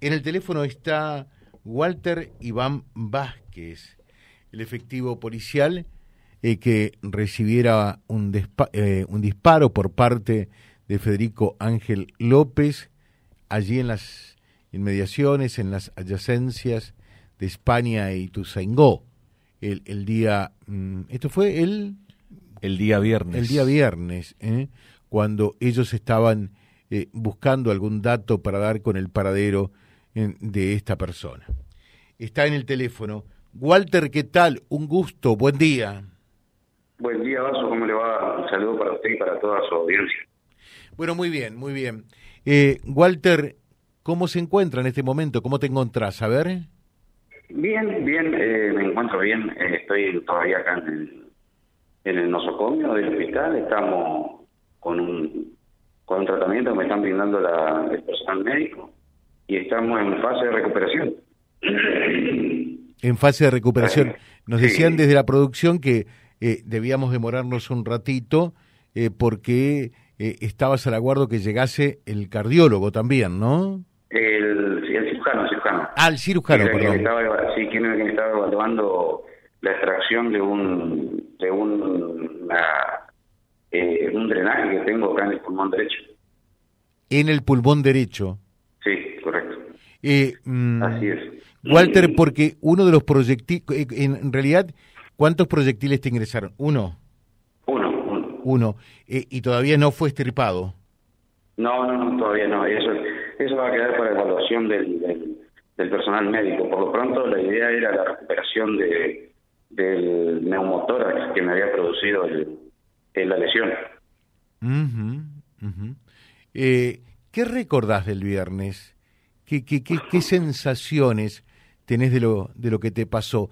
En el teléfono está Walter Iván Vázquez, el efectivo policial eh, que recibiera un, eh, un disparo por parte de Federico Ángel López allí en las inmediaciones, en las adyacencias de España y Tuzaingó. El, el día, mm, esto fue el... El día viernes. El día viernes, ¿eh? cuando ellos estaban buscando algún dato para dar con el paradero de esta persona. Está en el teléfono. Walter, ¿qué tal? Un gusto, buen día. Buen día, Vaso, ¿cómo le va? Un saludo para usted y para toda su audiencia. Bueno, muy bien, muy bien. Eh, Walter, ¿cómo se encuentra en este momento? ¿Cómo te encontrás? A ver. Bien, bien, eh, me encuentro bien. Eh, estoy todavía acá en el, en el nosocomio del hospital. Estamos con un, con un tratamiento que me están brindando la, el personal médico y estamos en fase de recuperación. En fase de recuperación. Nos decían desde la producción que eh, debíamos demorarnos un ratito eh, porque eh, estabas al aguardo que llegase el cardiólogo también, ¿no? El, el cirujano, el cirujano. Ah, el cirujano, perdón. estaba, sí, quien, quien estaba evaluando la extracción de un de un, un drenaje que tengo acá en el pulmón derecho. En el pulmón derecho. Mm, Así es. Walter, porque uno de los proyectiles, en realidad, ¿cuántos proyectiles te ingresaron? ¿Uno? Uno, uno. Uno. Eh, ¿Y todavía no fue estripado? No, no, no, todavía no. Eso, eso va a quedar para evaluación del, del, personal médico. Por lo pronto, la idea era la recuperación de, del neumotórax que me había producido el, la lesión. Eh, ¿Qué recordás del viernes? ¿Qué, qué, qué, qué sensaciones tenés de lo, de lo que te pasó?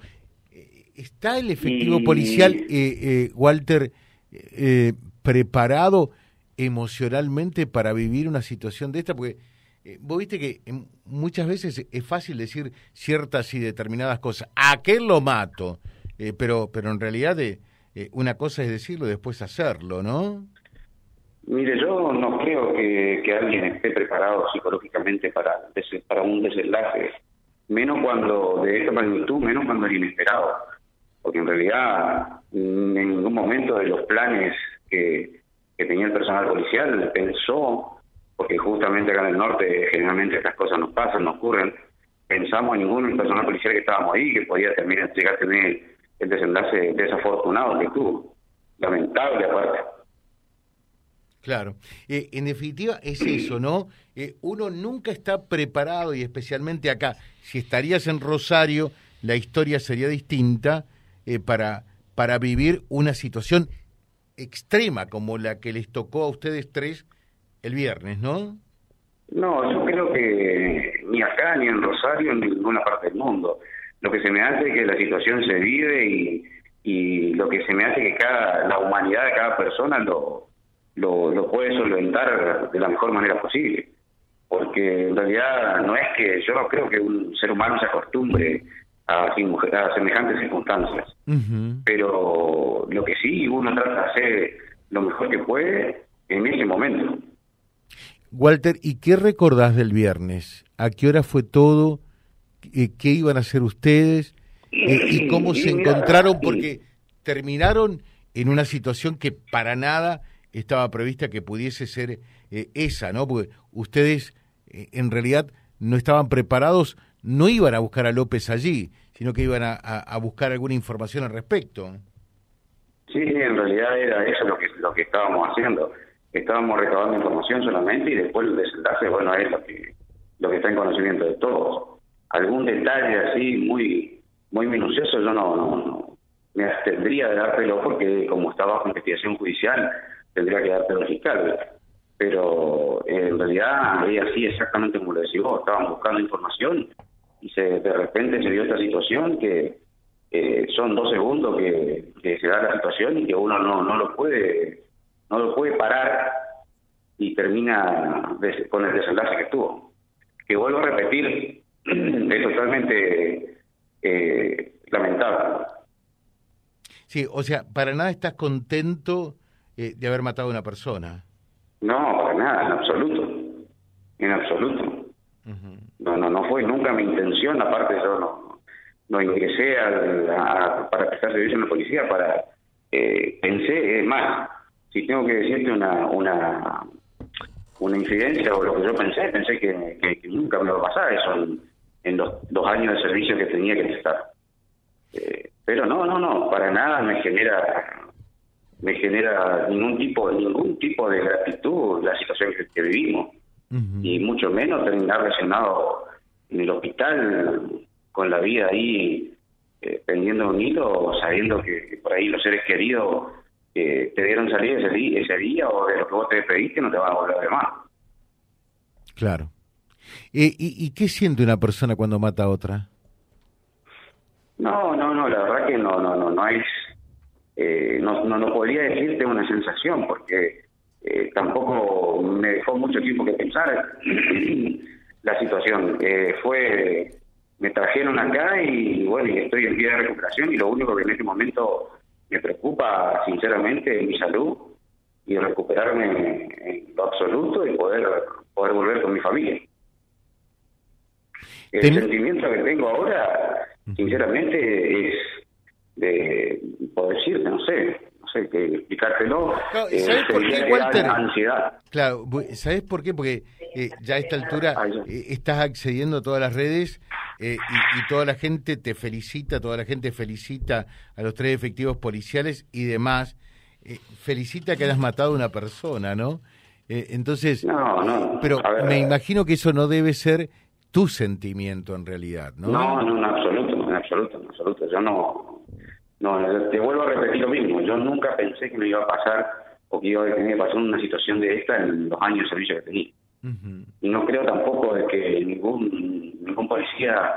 Eh, ¿Está el efectivo policial, eh, eh, Walter, eh, preparado emocionalmente para vivir una situación de esta? Porque vos viste que muchas veces es fácil decir ciertas y determinadas cosas. ¿A aquel lo mato? pero, pero en realidad una cosa es decirlo y después hacerlo, ¿no? Mire, yo no creo que, alguien esté preparado psicológicamente para, para un desenlace, menos cuando de esta magnitud, menos cuando es inesperado. Porque en realidad, en ningún momento de los planes que, tenía el personal policial pensó, porque justamente acá en el norte generalmente estas cosas nos pasan, nos ocurren, pensamos en ninguno personal policial que estábamos ahí que podía terminar, llegar a tener el desenlace desafortunado que tuvo. Lamentable aparte. Claro. Eh, en definitiva es eso, ¿no? Eh, uno nunca está preparado y especialmente acá, si estarías en Rosario, la historia sería distinta eh, para, para vivir una situación extrema como la que les tocó a ustedes tres el viernes, ¿no? No, yo creo que ni acá, ni en Rosario, ni en ninguna parte del mundo. Lo que se me hace es que la situación se vive y, y lo que se me hace que cada, la humanidad de cada persona lo, lo, lo puede solventar de la mejor manera posible. Porque en realidad no es que, yo no creo que un ser humano se acostumbre a, a semejantes circunstancias. Pero lo que sí, uno trata de hacer lo mejor que puede en ese momento. Walter, ¿y qué recordás del viernes? ¿A qué hora fue todo? ¿Qué iban a hacer ustedes? ¿Y cómo se encontraron? Porque terminaron en una situación que para nada estaba prevista que pudiese ser eh, esa, ¿no? Porque ustedes eh, en realidad no estaban preparados, no iban a buscar a López allí, sino que iban a, buscar alguna información al respecto. Sí, en realidad era eso lo que, lo que estábamos haciendo. Estábamos recabando información solamente y después el desenlace, bueno, es lo que, lo que está en conocimiento de todos. Algún detalle así muy muy minucioso yo no, no, no me abstendría de dártelo porque como está bajo investigación judicial tendría que darte el fiscal. Pero en realidad es así exactamente como lo decís vos, estaban buscando información y se de repente se dio esta situación que son dos segundos que, se da la situación y que uno no, no lo puede no lo puede parar y termina con el desenlace que tuvo. Que vuelvo a repetir, es totalmente eh, lamentable. Sí, o sea, para nada estás contento eh, de haber matado a una persona. No, para nada, en absoluto. En absoluto. No, no, no fue nunca mi intención, aparte yo no, no ingresé a, para prestar servicio en la policía, para eh, pensé, es más, si tengo que decirte una, una, una incidencia o lo que yo pensé, pensé que, nunca me iba a pasar eso en, los dos años de servicio que tenía que prestar. Eh, pero no, no, no, para nada me genera me genera ningún tipo ningún tipo de gratitud la situación que vivimos y mucho menos terminar lesionado en el hospital con la vida ahí eh, pendiendo un hilo, sabiendo que, por ahí los seres queridos eh, te dieron salir ese día, ese día o de lo que vos te despediste no te van a volver de más. Claro. ¿Y, y, qué siente una persona cuando mata a otra? No, no, no, la verdad que no, no, no, no es, eh, no, no, no podría decirte una sensación porque eh, tampoco me dejó mucho tiempo que pensar la situación. Eh, fue, me trajeron acá y bueno, y estoy en pie de recuperación y lo único que en este momento me preocupa sinceramente es mi salud y recuperarme en lo absoluto y poder, poder volver con mi familia. El sentimiento que tengo ahora, sinceramente, es de, poder decirte, no sé, que explicártelo. Eh, ¿Sabes por qué, Walter? Ansiedad. Claro, ¿sabes por qué? Porque eh, ya a esta altura eh, estás accediendo a todas las redes y, y, toda la gente te felicita, toda la gente felicita a los tres efectivos policiales y demás. felicita que hayas matado a una persona, ¿no? entonces, no, no, pero me imagino que eso no debe ser tu sentimiento en realidad, ¿no? No, no, en absoluto, en absoluto, en absoluto. Yo no, no, te vuelvo a repetir lo mismo. Yo nunca pensé que me iba a pasar o que iba a tener que pasar una situación de esta en los años de servicio que tenía. Y no creo tampoco de que ningún, ningún policía,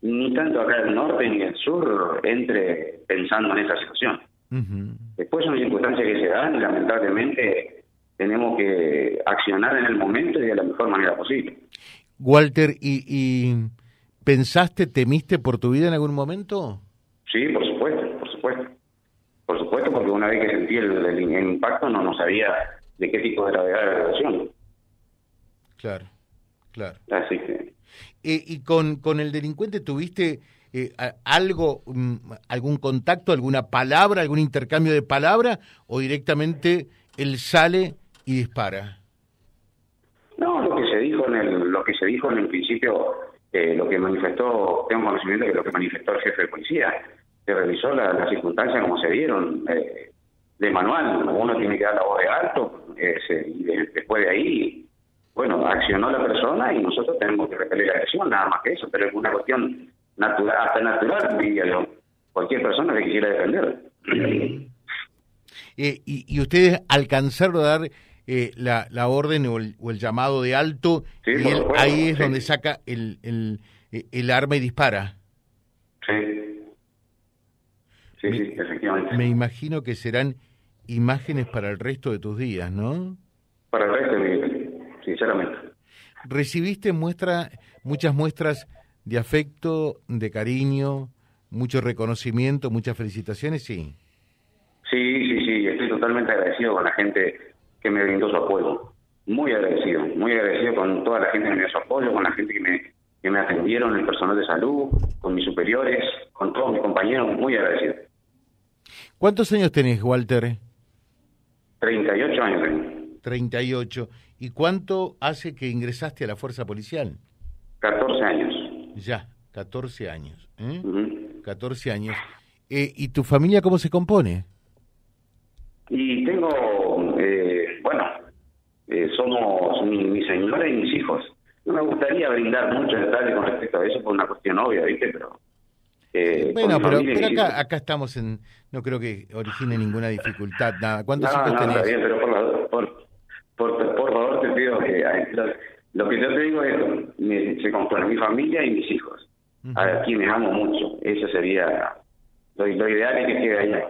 ni tanto acá del norte ni del sur, entre pensando en esa situación. Después son circunstancias que se dan y lamentablemente tenemos que accionar en el momento y de la mejor manera posible. Walter, ¿y, y pensaste, temiste por tu vida en algún momento? Sí, por supuesto por supuesto, porque una vez que sentí el, impacto no, no sabía de qué tipo de gravedad era la relación. Claro, claro. Así que... Eh, ¿Y con, con el delincuente tuviste eh, algo, mm, algún contacto, alguna palabra, algún intercambio de palabra o directamente él sale y dispara? No, lo que se dijo en el, lo que se dijo en el principio, eh, lo que manifestó, tengo conocimiento de lo que manifestó el jefe de policía, se revisó las circunstancias como se dieron eh, de manual. Uno tiene que dar la voz de alto y después de ahí, bueno, accionó la persona y nosotros tenemos que repeler la agresión, nada más que eso, pero es una cuestión natural, hasta natural, diría yo. Cualquier persona que quisiera defender. Eh, y, ustedes alcanzaron a dar eh, la, la orden o el, llamado de alto y ahí es donde saca el, el, el arma y dispara. Sí. Sí, me, sí, efectivamente. Me imagino que serán imágenes para el resto de tus días, ¿no? Para el resto de mi vida, sinceramente. ¿Recibiste muestra, muchas muestras de afecto, de cariño, mucho reconocimiento, muchas felicitaciones? Sí. Sí, sí, sí, estoy totalmente agradecido con la gente que me brindó su apoyo. Muy agradecido, muy agradecido con toda la gente que me dio su apoyo, con la gente que me, que me atendieron, el personal de salud, con mis superiores, con todos mis compañeros, muy agradecido. ¿Cuántos años tenés, Walter? 38 años tengo. 38. ¿Y cuánto hace que ingresaste a la fuerza policial? 14 años. Ya, 14 años. ¿eh? 14 años. Eh, ¿Y tu familia cómo se compone? Y tengo, eh, bueno, eh, somos mi, mi, señora y mis hijos. No me gustaría brindar muchos detalles con respecto a eso por una cuestión obvia, ¿viste? Pero eh, bueno, pero, acá, acá estamos en. No creo que origine ninguna dificultad, nada. ¿Cuántos hijos tenés? Está bien, pero por, por, por, favor te pido que. Lo, que yo te digo es: se compone mi familia y mis hijos, a quienes amo mucho. Eso sería. Lo, ideal es que quede allá.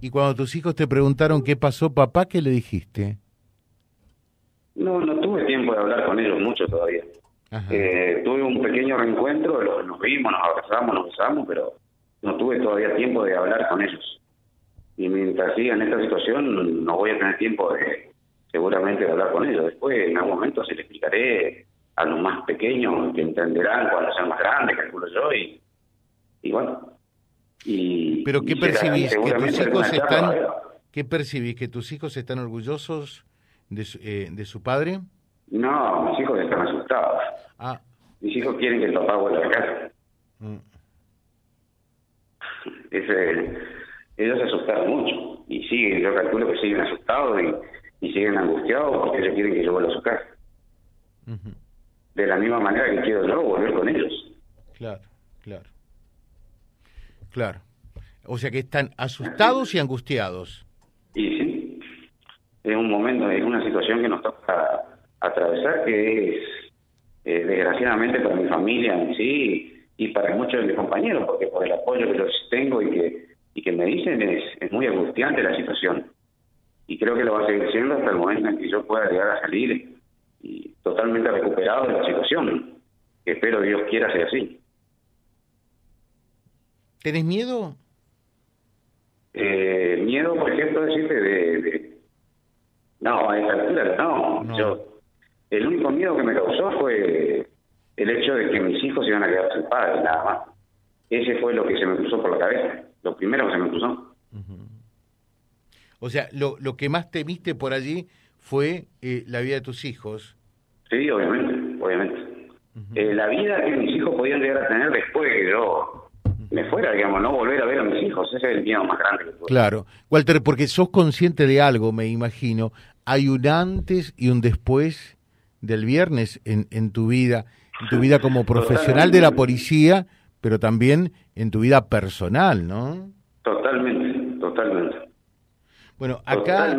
Y cuando tus hijos te preguntaron qué pasó, papá, ¿qué le dijiste? No, no tuve tiempo de hablar con ellos mucho todavía. Eh, tuve un pequeño reencuentro, nos vimos, nos abrazamos, nos besamos, pero no tuve todavía tiempo de hablar con ellos. Y mientras siga en esta situación, no voy a tener tiempo de seguramente de hablar con ellos. Después, en algún momento, se les explicaré a los más pequeños que entenderán cuando sean más grandes, calculo yo, y, y bueno. Y, Pero ¿qué percibís? ¿Que tus hijos están, ¿Qué percibís? ¿Que tus hijos están orgullosos de su, eh, de su padre? No, mis hijos están asustados. Ah. Mis hijos quieren que el papá vuelva a casa. Mm. Ese, ellos se asustaron mucho y siguen, yo calculo que siguen asustados y, y siguen angustiados porque ellos quieren que yo vuelva a su casa. De la misma manera que quiero yo volver con ellos. Claro, claro. Claro. O sea que están asustados y angustiados. Y sí, es un momento, es una situación que nos toca atravesar que es, eh, desgraciadamente para mi familia en sí y para muchos de mis compañeros, porque por el apoyo que yo tengo y que, y que me dicen es, es muy angustiante la situación. Y creo que lo va a seguir siendo hasta el momento en que yo pueda llegar a salir y totalmente recuperado de la situación. Que espero Dios quiera sea así. ¿Tenés miedo? Eh, miedo, por ejemplo, decirte de, de... No, a esa altura no. Yo, el único miedo que me causó fue el hecho de que mis hijos iban a quedar sin padre, nada más. Ese fue lo que se me cruzó por la cabeza, lo primero que se me cruzó. O sea, lo, lo que más temiste por allí fue eh, la vida de tus hijos. Sí, obviamente, obviamente. Eh, la vida que mis hijos podían llegar a tener después de yo me fuera, digamos, no volver a ver a mis hijos, ese es el miedo más grande que tuve. Claro, Walter, porque sos consciente de algo, me imagino. Hay un antes y un después del viernes en, en tu vida, en tu vida como profesional de la policía, pero también en tu vida personal, ¿no? Totalmente, totalmente. Bueno, acá,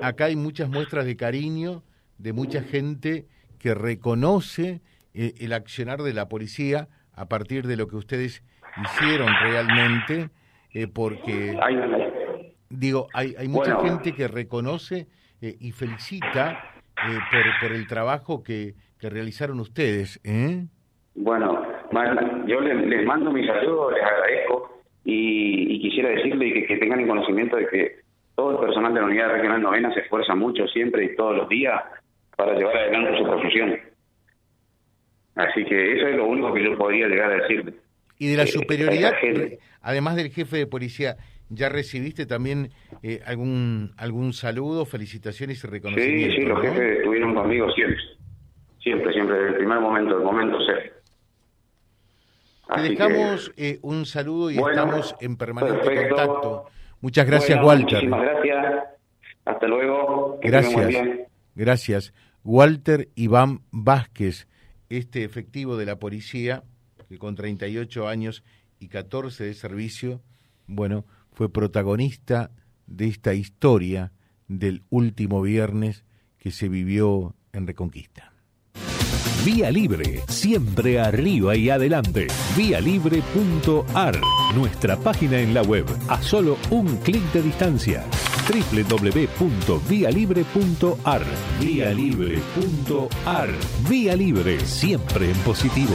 acá hay muchas muestras de cariño de mucha gente que reconoce eh, el accionar de la policía a partir de lo que ustedes hicieron realmente, eh, porque digo, hay, hay mucha gente que reconoce eh, y felicita por, por el trabajo que, que realizaron ustedes. Bueno, yo les, mando mis saludos, les agradezco y, quisiera decirle que, que tengan el conocimiento de que todo el personal de la Unidad Regional Novena se esfuerza mucho siempre y todos los días para llevar adelante su profesión. Así que eso es lo único que yo podría llegar a decirle. Y de la eh, superioridad, además del jefe de policía, ¿ya recibiste también eh, algún algún saludo, felicitaciones y reconocimiento? Sí, sí, los jefes estuvieron conmigo siempre. Siempre, siempre, desde el primer momento, el momento cero. Te dejamos eh, un saludo y estamos en permanente contacto. Muchas gracias, Walter. Muchísimas gracias. Hasta luego. gracias. Gracias. Walter Iván Vázquez, este efectivo de la policía, que con 38 años y 14 de servicio, bueno, fue protagonista de esta historia del último viernes que se vivió en Reconquista. Vía Libre, siempre arriba y adelante. Vialibre.ar, nuestra página en la web, a solo un clic de distancia www.vialibre.ar. Vía Libre.ar. Vía Libre, siempre en positivo.